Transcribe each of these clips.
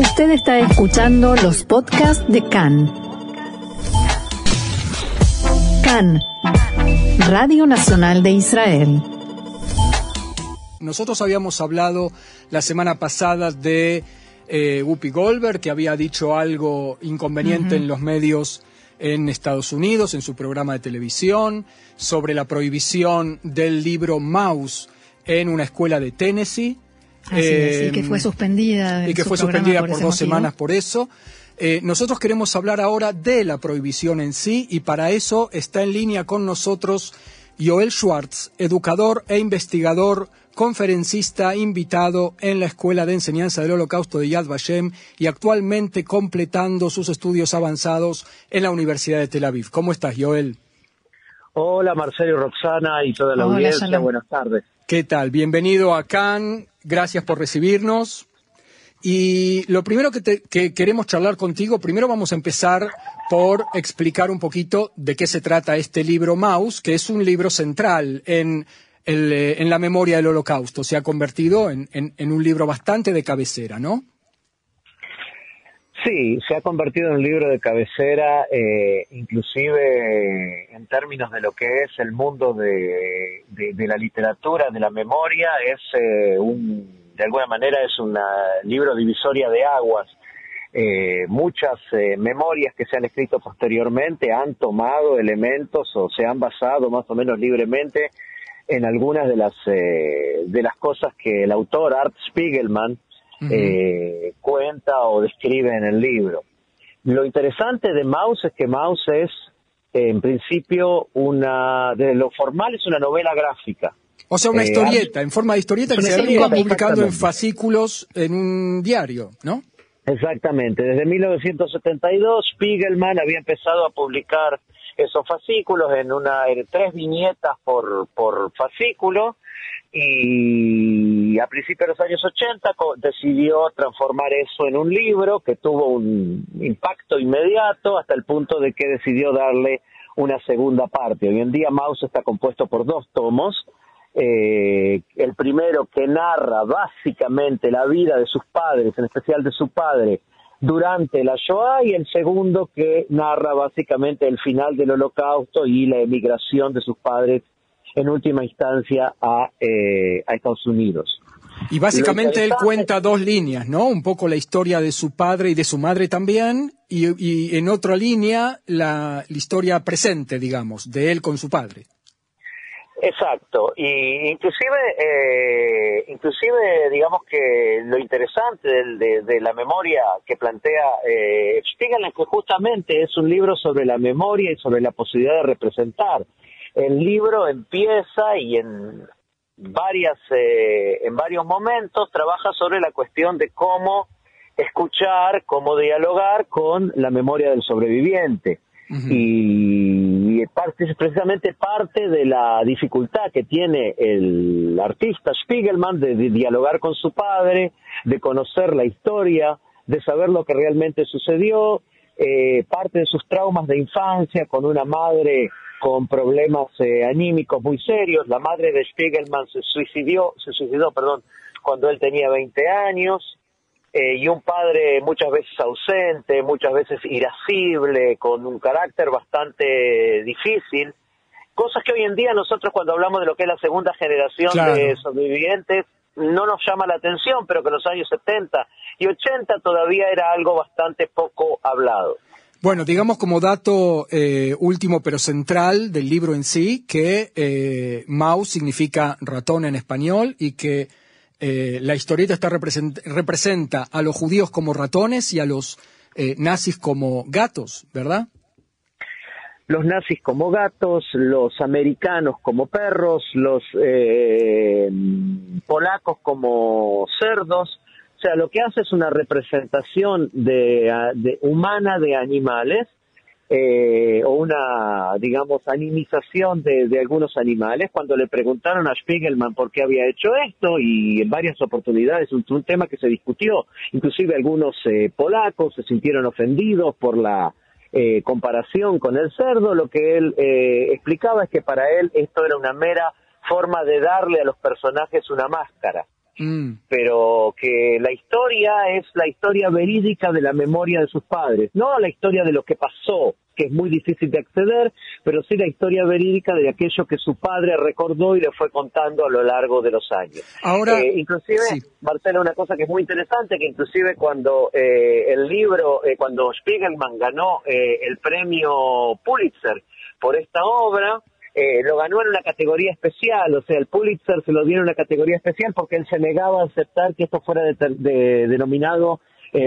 Usted está escuchando los podcasts de CAN. CAN, Radio Nacional de Israel. Nosotros habíamos hablado la semana pasada de eh, Whoopi Goldberg, que había dicho algo inconveniente en los medios en Estados Unidos, en su programa de televisión, sobre la prohibición del libro Mouse en una escuela de Tennessee. Así es, y que Eh, fue suspendida. y que su fue suspendida por dos motivo. semanas por eso. Eh, nosotros queremos hablar ahora de la prohibición en sí y para eso está en línea con nosotros Joel Schwartz, educador e investigador, conferencista invitado en la Escuela de Enseñanza del Holocausto de Yad Vashem y actualmente completando sus estudios avanzados en la Universidad de Tel Aviv. ¿Cómo estás, Joel? Hola Marcelo y Roxana y toda la Hola, audiencia, Shalom. buenas tardes. ¿Qué tal? Bienvenido a Cannes, gracias por recibirnos. Y lo primero que, te- que queremos charlar contigo, primero vamos a empezar por explicar un poquito de qué se trata este libro Maus, que es un libro central en, eh, la memoria del holocausto. Se ha convertido en un libro bastante de cabecera, ¿no? Sí, se ha convertido en un libro de cabecera, eh, inclusive en términos de lo que es el mundo de, de- de la literatura, de la memoria, es eh, un, de alguna manera es un libro divisoria de aguas. Eh, muchas eh, memorias que se han escrito posteriormente han tomado elementos o se han basado más o menos libremente en algunas de las eh, de las cosas que el autor Art Spiegelman eh, cuenta o describe en el libro. Lo interesante de Maus es que Maus es, en principio, una, de lo formal es una novela gráfica. O sea, una Eh, historieta, en forma de historieta que se iba publicando en fascículos en un diario, ¿no? Exactamente, desde 1972 Spiegelman había empezado a publicar esos fascículos en una en tres viñetas por, por fascículo y a principios de los años 80 co- decidió transformar eso en un libro que tuvo un impacto inmediato hasta el punto de que decidió darle una segunda parte. Hoy en día Maus está compuesto por dos tomos, eh, el primero que narra básicamente la vida de sus padres, en especial de su padre, durante la Shoah, y el segundo que narra básicamente el final del Holocausto y la emigración de sus padres en última instancia a, eh, a Estados Unidos. Y básicamente él cuenta dos líneas, ¿no? Un poco la historia de su padre y de su madre también, y, y en otra línea la, la historia presente, digamos, de él con su padre. Exacto, y inclusive, eh, inclusive digamos que lo interesante de, de la memoria que plantea eh, es que justamente es un libro sobre la memoria y sobre la posibilidad de representar. El libro empieza y en varias, eh, en varios momentos trabaja sobre la cuestión de cómo escuchar, cómo dialogar con la memoria del sobreviviente. Y parte, es precisamente parte de la dificultad que tiene el artista Spiegelman de, de dialogar con su padre, de conocer la historia, de saber lo que realmente sucedió, eh, parte de sus traumas de infancia con una madre con problemas eh, anímicos muy serios. La madre de Spiegelman se suicidió, se suicidó, perdón, cuando él tenía 20 años eh, y un padre muchas veces ausente, muchas veces irascible, con un carácter bastante difícil, cosas que hoy en día nosotros cuando hablamos de lo que es la segunda generación Claro. de sobrevivientes no nos llama la atención, pero que en los años 70 y 80 todavía era algo bastante poco hablado. Bueno, digamos como dato eh, último pero central del libro en sí, que eh, Maus significa ratón en español y que eh, la historieta está represent- representa a los judíos como ratones y a los eh, nazis como gatos, ¿verdad? los nazis como gatos, los americanos como perros, los eh, polacos como cerdos. O sea, lo que hace es una representación de, humana de animales eh, o una, digamos, animización de, algunos animales. Cuando le preguntaron a Spiegelman por qué había hecho esto y en varias oportunidades, un, un tema que se discutió, inclusive algunos eh, polacos se sintieron ofendidos por la eh, comparación con el cerdo, lo que él eh, explicaba es que para él esto era una mera forma de darle a los personajes una máscara. Mm. pero que la historia es la historia verídica de la memoria de sus padres, no la historia de lo que pasó, que es muy difícil de acceder, pero sí la historia verídica de aquello que su padre recordó y le fue contando a lo largo de los años. Ahora, eh, inclusive, Marcela, una cosa que es muy interesante, que inclusive cuando eh, el libro, eh, cuando Spiegelman ganó el premio Pulitzer por esta obra, lo ganó en una categoría especial, o sea, el Pulitzer se lo dio en una categoría especial porque él se negaba a aceptar que esto fuera denominado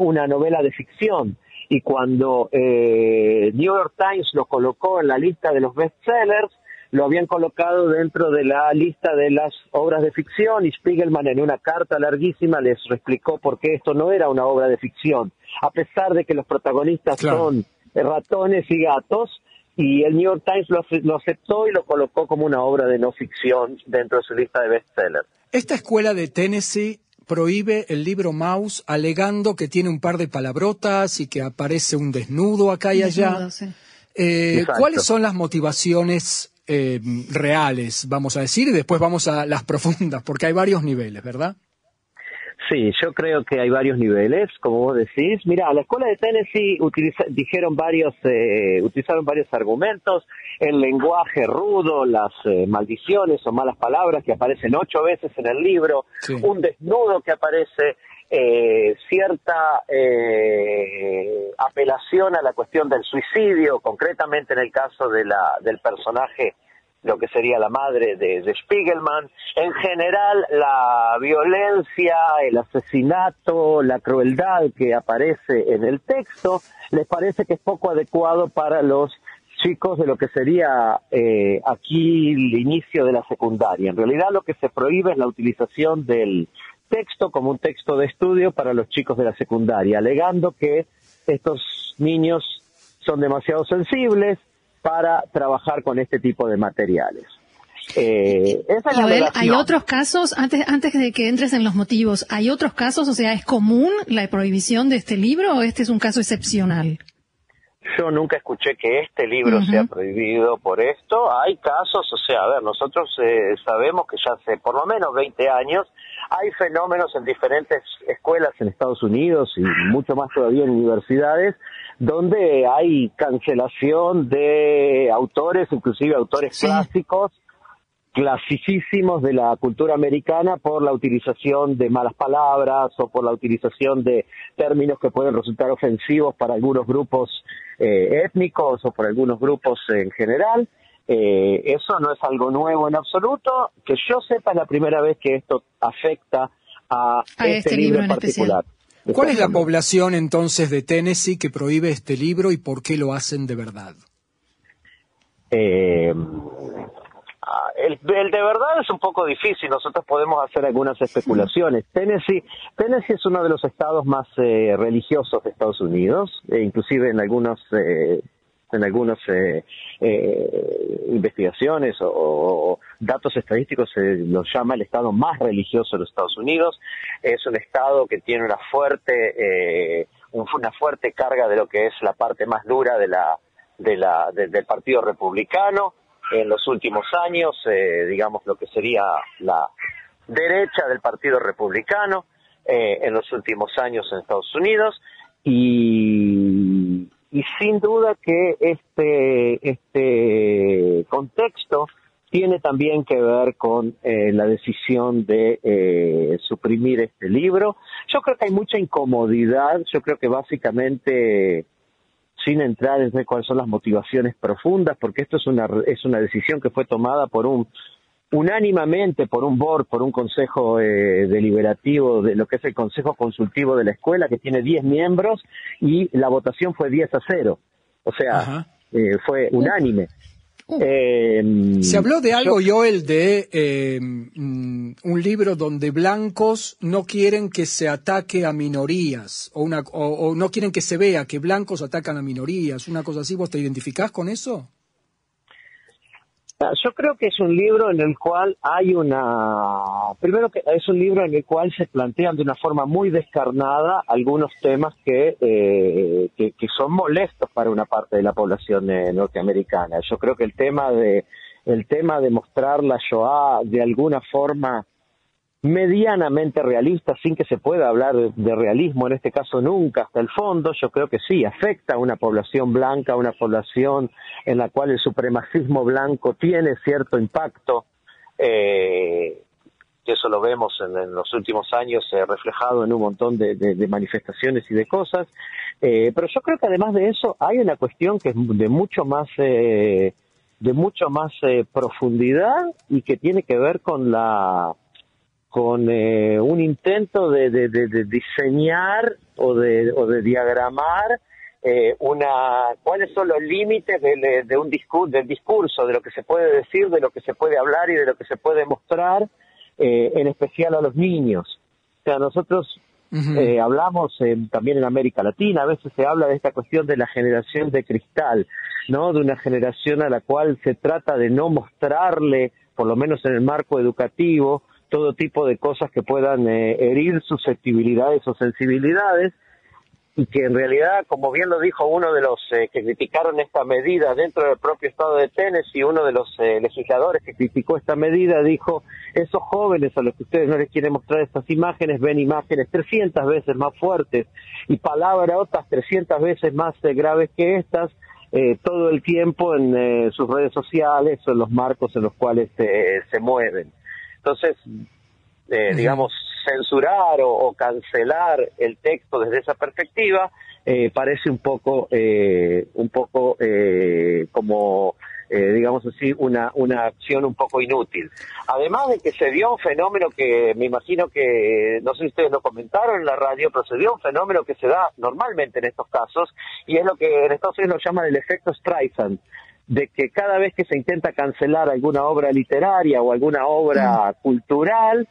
una novela de ficción. Y cuando eh, New York Times lo colocó en la lista de los bestsellers, lo habían colocado dentro de la lista de las obras de ficción y Spiegelman en una carta larguísima les explicó por qué esto no era una obra de ficción, a pesar de que los protagonistas son ratones y gatos, y el New York Times lo, lo, aceptó y lo colocó como una obra de no ficción dentro de su lista de bestsellers. Esta escuela de Tennessee prohíbe el libro Mouse alegando que tiene un par de palabrotas y que aparece un desnudo acá y allá. Eh, ¿Cuáles son las motivaciones eh, reales, vamos a decir, y después vamos a las profundas, porque hay varios niveles, ¿verdad? Sí, yo creo que hay varios niveles, como vos decís. Mira, la escuela de Tennessee dijeron varios, eh, utilizaron varios argumentos, el lenguaje rudo, las eh, maldiciones o malas palabras que aparecen ocho veces en el libro, un desnudo que aparece, eh, cierta apelación a la cuestión del suicidio, concretamente en el caso de la, del personaje lo que sería la madre de, Spiegelman. En general, la violencia, el asesinato, la crueldad que aparece en el texto, les parece que es poco adecuado para los chicos de lo que sería eh, aquí el inicio de la secundaria. En realidad lo que se prohíbe es la utilización del texto como un texto de estudio para los chicos de la secundaria, alegando que estos niños son demasiado sensibles, para trabajar con este tipo de materiales. Eh, hay otros casos, antes, antes de que entres en los motivos, ¿hay otros casos? O sea, ¿es común la prohibición de este libro o este es un caso excepcional? Yo nunca escuché que este libro sea prohibido por esto. Hay casos, o sea, a ver, nosotros eh, sabemos que ya hace por lo menos 20 años hay fenómenos en diferentes escuelas en Estados Unidos y mucho más todavía en universidades donde hay cancelación de autores, inclusive autores clásicos, clasicísimos de la cultura americana por la utilización de malas palabras o por la utilización de términos que pueden resultar ofensivos para algunos grupos eh, étnicos o por algunos grupos en general. Eh, eso no es algo nuevo en absoluto. Que yo sepa, es la primera vez que esto afecta a, este, este, libro, en particular. ¿Cuál es la población entonces de Tennessee que prohíbe este libro y por qué lo hacen de verdad? Eh, el, de verdad es un poco difícil, nosotros podemos hacer algunas especulaciones. Tennessee, Tennessee es uno de los estados más eh, religiosos de Estados Unidos, e inclusive en algunos eh, en algunas eh, eh, investigaciones o, datos estadísticos se lo llama el estado más religioso de los Estados Unidos. Es un estado que tiene una fuerte, eh, una fuerte carga de lo que es la parte más dura de la, de la, del Partido Republicano. En los últimos años, digamos lo que sería la derecha del Partido Republicano en los últimos años en Estados Unidos y y sin duda que este, este contexto tiene también que ver con eh, la decisión de eh, suprimir este libro. Yo creo que hay mucha incomodidad, yo creo que básicamente, sin entrar en cuáles son las motivaciones profundas, porque esto es una, es una decisión que fue tomada por un unánimamente por un board, por un consejo eh, deliberativo de lo que es el consejo consultivo de la escuela, que tiene 10 miembros, y la votación fue 10 a 0. O sea, eh, fue unánime. Uh. Eh, Se habló de algo, Joel, de mm, un libro donde blancos no quieren que se ataque a minorías o, una, o no quieren que se vea que blancos atacan a minorías, una cosa así. ¿Vos te identificás con eso? Ah, yo creo que es un libro en el cual hay una, primero que es un libro en el cual se plantean de una forma muy descarnada algunos temas que, eh, que, son molestos para una parte de la población eh, norteamericana. Yo creo que el tema de, el tema de mostrar la Shoah de alguna forma medianamente realista, sin que se pueda hablar de, realismo, en este caso nunca, hasta el fondo, yo creo que sí, afecta a una población blanca, a una población en la cual el supremacismo blanco tiene cierto impacto, eh, que eso lo vemos en, los últimos años eh, reflejado en un montón de, manifestaciones y de cosas, eh, pero yo creo que además de eso hay una cuestión que es de mucho más... de mucho más profundidad y que tiene que ver con la con eh, un intento de, diseñar o de, o de diagramar eh, una cuáles son los límites de, un discurso, del discurso, de lo que se puede decir, de lo que se puede hablar y de lo que se puede mostrar, eh, en especial a los niños. O sea, nosotros hablamos también en América Latina, a veces se habla de esta cuestión de la generación de cristal, ¿no? De una generación a la cual se trata de no mostrarle, por lo menos en el marco educativo, todo tipo de cosas que puedan eh, herir susceptibilidades o sensibilidades y que en realidad, como bien lo dijo uno de los eh, que criticaron esta medida dentro del propio estado de Tennessee, uno de los eh, legisladores que criticó esta medida dijo, esos jóvenes a los que ustedes no les quieren mostrar estas imágenes ven imágenes 300 veces más fuertes y palabras otras 300 veces más graves que estas, todo el tiempo en sus redes sociales o en los marcos en los cuales se mueven. Entonces, eh, digamos, censurar o, cancelar el texto desde esa perspectiva eh, parece un poco, eh, un poco como, digamos así, una, una acción un poco inútil. Además de que se dio un fenómeno que me imagino que, no sé si ustedes lo comentaron en la radio, pero se dio un fenómeno que se da normalmente en estos casos y es lo que en Estados Unidos lo llaman el efecto Streisand de que cada vez que se intenta cancelar alguna obra literaria o alguna obra cultural,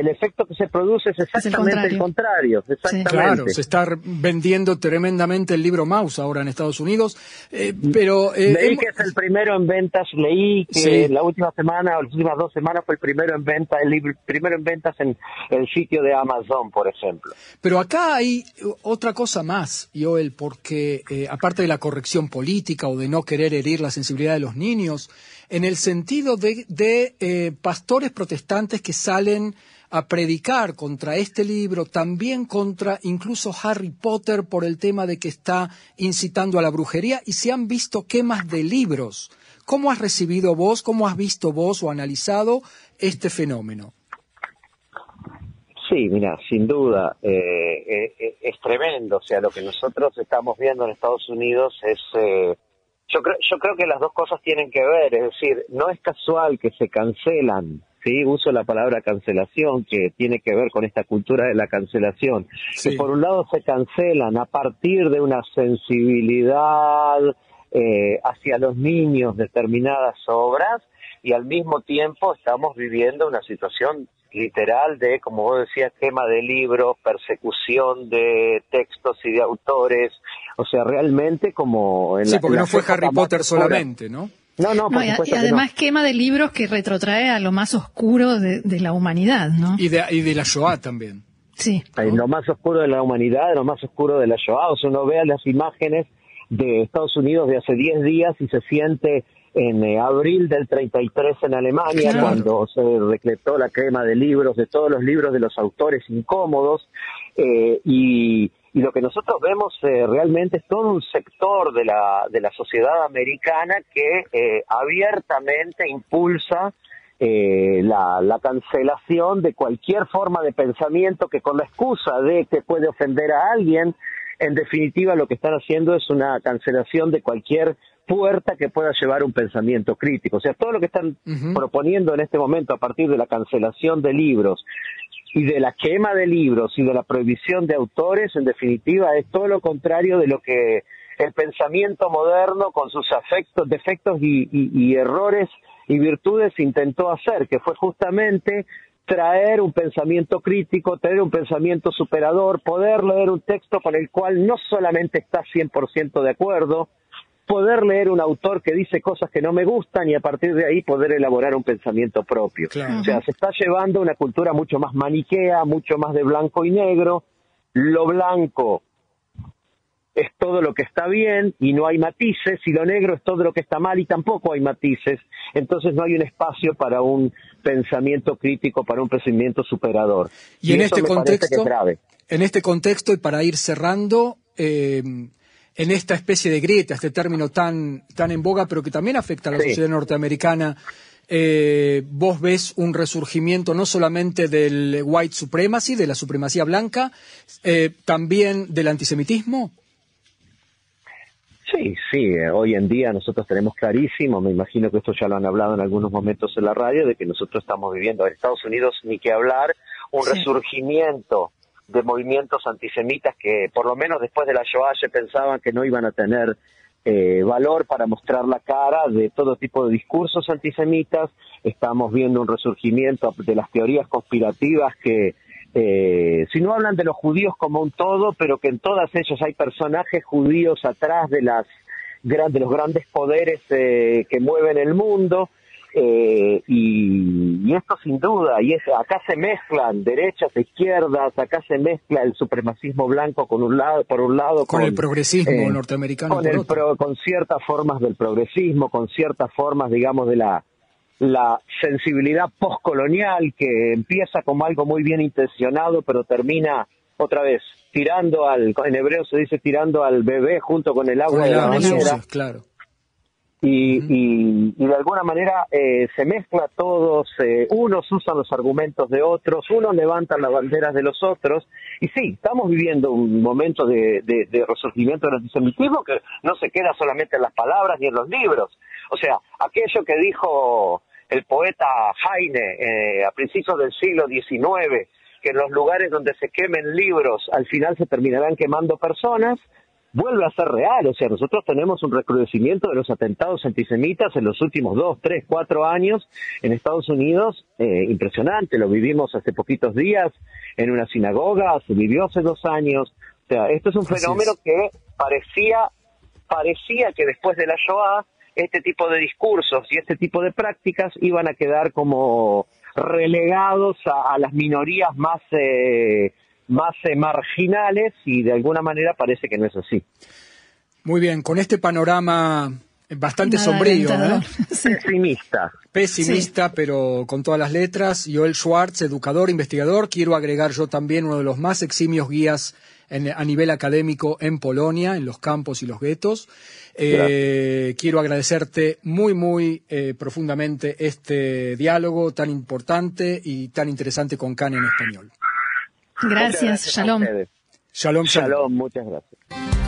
el efecto que se produce es exactamente el contrario. exactamente. Claro, se está vendiendo tremendamente el libro Mouse ahora en Estados Unidos, eh, pero... Eh, leí que es el primero en ventas, leí que la última semana o las últimas dos semanas fue el primero en ventas, el libro, primero en ventas en el sitio de Amazon, por ejemplo. Pero acá hay otra cosa más, Joel, porque eh, aparte de la corrección política o de no querer herir la sensibilidad de los niños, en el sentido de, de pastores protestantes que salen a predicar contra este libro, también contra incluso Harry Potter por el tema de que está incitando a la brujería y se han visto quemas de libros. ¿Cómo has recibido vos, cómo has visto vos o analizado este fenómeno? Sí, mira, sin duda, eh, eh, eh, es tremendo. O sea, lo que nosotros estamos viendo en Estados Unidos es... yo, creo, yo creo que las dos cosas tienen que ver. Es decir, no es casual que se cancelan ¿sí? uso la palabra cancelación, que tiene que ver con esta cultura de la cancelación, que por un lado se cancelan a partir de una sensibilidad eh, hacia los niños determinadas obras y al mismo tiempo estamos viviendo una situación literal de, como vos decías, quema de libros, persecución de textos y de autores, o sea, realmente como... En sí, porque no fue Harry Potter solamente, ¿no? No, no, por y, además quema de libros que retrotrae a lo más oscuro de, la humanidad, ¿no? Y de, y de la Shoah también. Sí. lo más oscuro de la humanidad, lo más oscuro de la Shoah. O sea, uno ve las imágenes de Estados Unidos de hace 10 días y se siente en eh, abril del 33 en Alemania, cuando se decretó la quema de libros, de todos los libros de los autores incómodos, eh, y y lo que nosotros vemos eh, realmente es todo un sector de la, de la sociedad americana que eh, abiertamente impulsa eh, la, la, cancelación de cualquier forma de pensamiento que con la excusa de que puede ofender a alguien, en definitiva lo que están haciendo es una cancelación de cualquier puerta que pueda llevar un pensamiento crítico. O sea, todo lo que están proponiendo en este momento a partir de la cancelación de libros, y de la quema de libros y de la prohibición de autores, en definitiva, es todo lo contrario de lo que el pensamiento moderno, con sus afectos, defectos y, errores y virtudes, intentó hacer, que fue justamente traer un pensamiento crítico, traer un pensamiento superador, poder leer un texto con el cual no solamente está 100% de acuerdo, poder leer un autor que dice cosas que no me gustan y a partir de ahí poder elaborar un pensamiento propio. O sea, se está llevando una cultura mucho más maniquea, mucho más de blanco y negro. Lo blanco es todo lo que está bien y no hay matices, y lo negro es todo lo que está mal y tampoco hay matices. Entonces no hay un espacio para un pensamiento crítico, para un pensamiento superador. Y, en este contexto, en este contexto y para ir cerrando, eh, en esta especie de grieta, este término tan, tan en boga, pero que también afecta a la sociedad norteamericana, eh, vos ves un resurgimiento no solamente del white supremacy, de la supremacía blanca, eh, también del antisemitismo. Sí, sí, eh, hoy en día nosotros tenemos clarísimo, me imagino que esto ya lo han hablado en algunos momentos en la radio, de que nosotros estamos viviendo en Estados Unidos, ni que hablar, un resurgimiento de movimientos antisemitas que por lo menos después de la Shoah se pensaban que no iban a tener eh, valor para mostrar la cara de todo tipo de discursos antisemitas. Estamos viendo un resurgimiento de las teorías conspirativas que, eh, si no hablan de los judíos como un todo, pero que en todas ellas hay personajes judíos atrás de las de los grandes poderes eh, que mueven el mundo eh, y, esto sin duda, y es, acá se mezclan derechas e izquierdas, acá se mezcla el supremacismo blanco con un lado, por un lado con, el progresismo eh, norteamericano, con, el con ciertas formas del progresismo, con ciertas formas, digamos, de la la sensibilidad postcolonial que empieza como algo muy bien intencionado, pero termina otra vez tirando al, en hebreo se dice tirando al bebé junto con el agua de la bañera. Claro y, de alguna manera eh, se mezcla todos, eh, unos usan los argumentos de otros, unos levantan las banderas de los otros, y sí, estamos viviendo un momento de, resurgimiento del antisemitismo que no se queda solamente en las palabras ni en los libros. O sea, aquello que dijo el poeta Heine eh, a principios del siglo XIX, que en los lugares donde se quemen libros al final se terminarán quemando personas, vuelve a ser real. O sea, nosotros tenemos un recrudecimiento de los atentados antisemitas en los últimos dos, tres, cuatro años en Estados Unidos, eh, impresionante. Lo vivimos hace poquitos días en una sinagoga, se vivió hace dos años. O sea, esto es un fenómeno que parecía, parecía que después de la Shoah, este tipo de discursos y este tipo de prácticas iban a quedar como relegados a, las minorías más eh, más eh, marginales y de alguna manera parece que no es así. Muy bien, con este panorama bastante sombrío, ¿no? Pesimista. Pesimista, pero con todas las letras. Joel Schwartz, educador, investigador. Quiero agregar yo también uno de los más eximios guías a nivel académico en Polonia, en los campos y los guetos. Eh, quiero agradecerte muy, muy eh, profundamente este diálogo tan importante y tan interesante con Can en español. Gracias, shalom. Shalom, shalom. Shalom, muchas gracias.